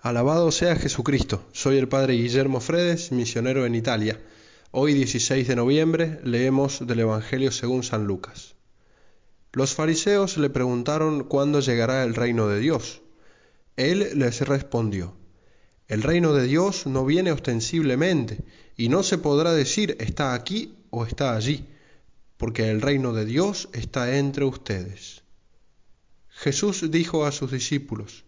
Alabado sea Jesucristo. Soy el Padre Guillermo Fredes, misionero en Italia. Hoy 16 de noviembre leemos del Evangelio según San Lucas. Los fariseos le preguntaron cuándo llegará el reino de Dios. Él les respondió, el reino de Dios no viene ostensiblemente y no se podrá decir está aquí o está allí, porque el reino de Dios está entre ustedes. Jesús dijo a sus discípulos,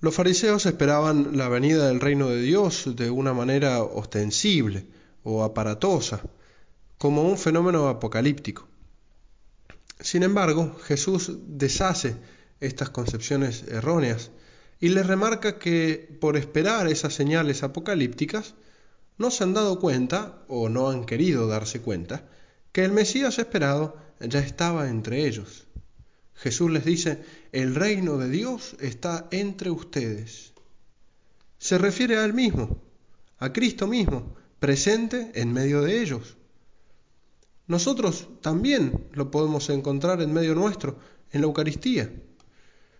Los fariseos esperaban la venida del reino de Dios de una manera ostensible o aparatosa, como un fenómeno apocalíptico. Sin embargo, Jesús deshace estas concepciones erróneas y les remarca que por esperar esas señales apocalípticas no se han dado cuenta o no han querido darse cuenta que el Mesías esperado ya estaba entre ellos. Jesús les dice, el reino de Dios está entre ustedes. Se refiere a Él mismo, a Cristo mismo, presente en medio de ellos. Nosotros también lo podemos encontrar en medio nuestro, en la Eucaristía.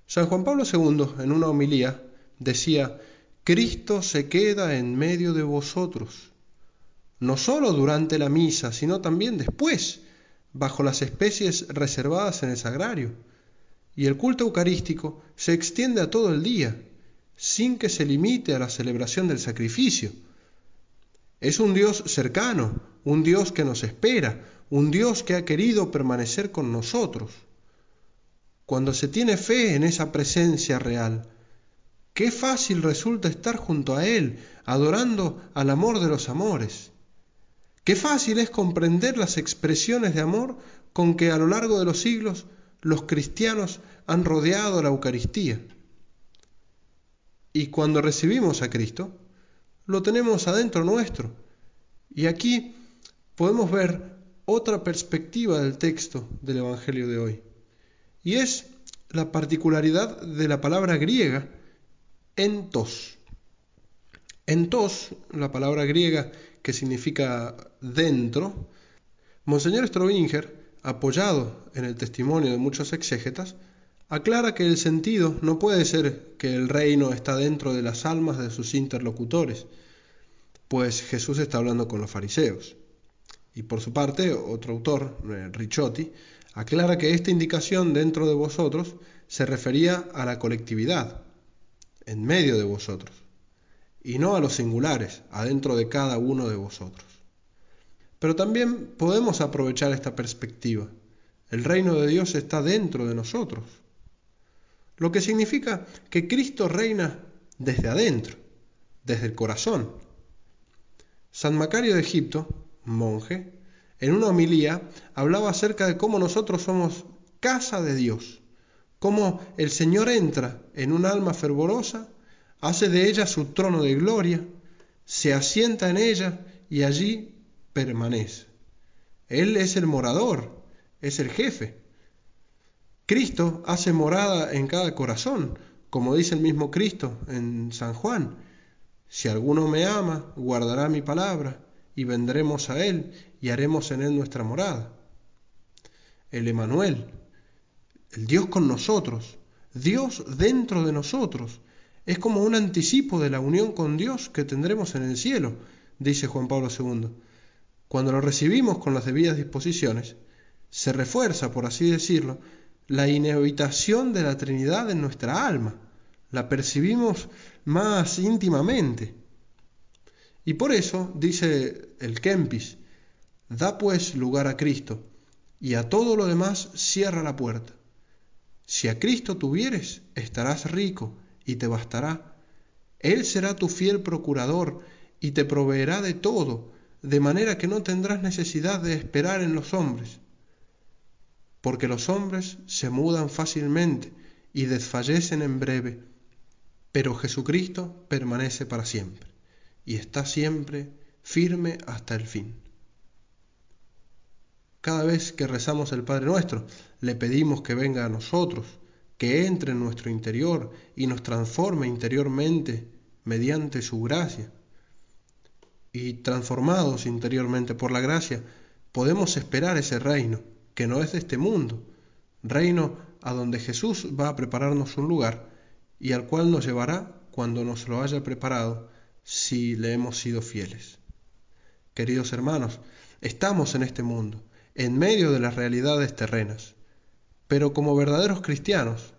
San Juan Pablo II, en una homilía, decía, Cristo se queda en medio de vosotros, no solo durante la misa, sino también después, bajo las especies reservadas en el sagrario. Y el culto eucarístico se extiende a todo el día, sin que se limite a la celebración del sacrificio. Es un Dios cercano, un Dios que nos espera, un Dios que ha querido permanecer con nosotros. Cuando se tiene fe en esa presencia real, qué fácil resulta estar junto a Él, adorando al amor de los amores. Qué fácil es comprender las expresiones de amor con que a lo largo de los siglos los cristianos han rodeado la Eucaristía. Y cuando recibimos a Cristo, lo tenemos adentro nuestro. Y aquí podemos ver otra perspectiva del texto del Evangelio de hoy. Y es la particularidad de la palabra griega entos. Entos, la palabra griega que significa dentro, Monseñor Strobinger, apoyado en el testimonio de muchos exégetas, aclara que el sentido no puede ser que el reino está dentro de las almas de sus interlocutores, pues Jesús está hablando con los fariseos. Y por su parte, otro autor, eh, Ricciotti, aclara que esta indicación dentro de vosotros se refería a la colectividad, en medio de vosotros y no a los singulares, adentro de cada uno de vosotros. Pero también podemos aprovechar esta perspectiva. El reino de Dios está dentro de nosotros, lo que significa que Cristo reina desde adentro, desde el corazón. San Macario de Egipto, monje, en una homilía hablaba acerca de cómo nosotros somos casa de Dios, cómo el Señor entra en un alma fervorosa hace de ella su trono de gloria, se asienta en ella y allí permanece. Él es el morador, es el jefe. Cristo hace morada en cada corazón, como dice el mismo Cristo en San Juan. Si alguno me ama, guardará mi palabra, y vendremos a Él y haremos en Él nuestra morada. El Emanuel, el Dios con nosotros, Dios dentro de nosotros, es como un anticipo de la unión con Dios que tendremos en el cielo, dice Juan Pablo II. Cuando lo recibimos con las debidas disposiciones, se refuerza, por así decirlo, la inevitación de la Trinidad en nuestra alma, la percibimos más íntimamente. Y por eso, dice el Kempis, da pues lugar a Cristo, y a todo lo demás cierra la puerta. Si a Cristo tuvieres, estarás rico y te bastará. Él será tu fiel procurador y te proveerá de todo, de manera que no tendrás necesidad de esperar en los hombres, porque los hombres se mudan fácilmente y desfallecen en breve, pero Jesucristo permanece para siempre y está siempre firme hasta el fin. Cada vez que rezamos el Padre nuestro, le pedimos que venga a nosotros, que entre en nuestro interior y nos transforme interiormente mediante su gracia. Y transformados interiormente por la gracia, podemos esperar ese reino, que no es de este mundo, reino a donde Jesús va a prepararnos un lugar y al cual nos llevará cuando nos lo haya preparado si le hemos sido fieles. Queridos hermanos, estamos en este mundo, en medio de las realidades terrenas, pero como verdaderos cristianos,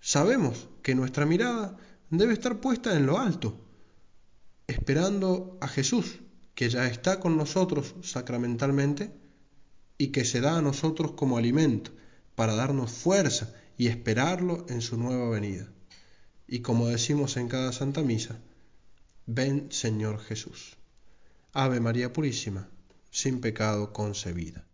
sabemos que nuestra mirada debe estar puesta en lo alto, esperando a Jesús, que ya está con nosotros sacramentalmente y que se da a nosotros como alimento para darnos fuerza y esperarlo en su nueva venida. Y como decimos en cada Santa Misa, ven Señor Jesús. Ave María Purísima, sin pecado concebida.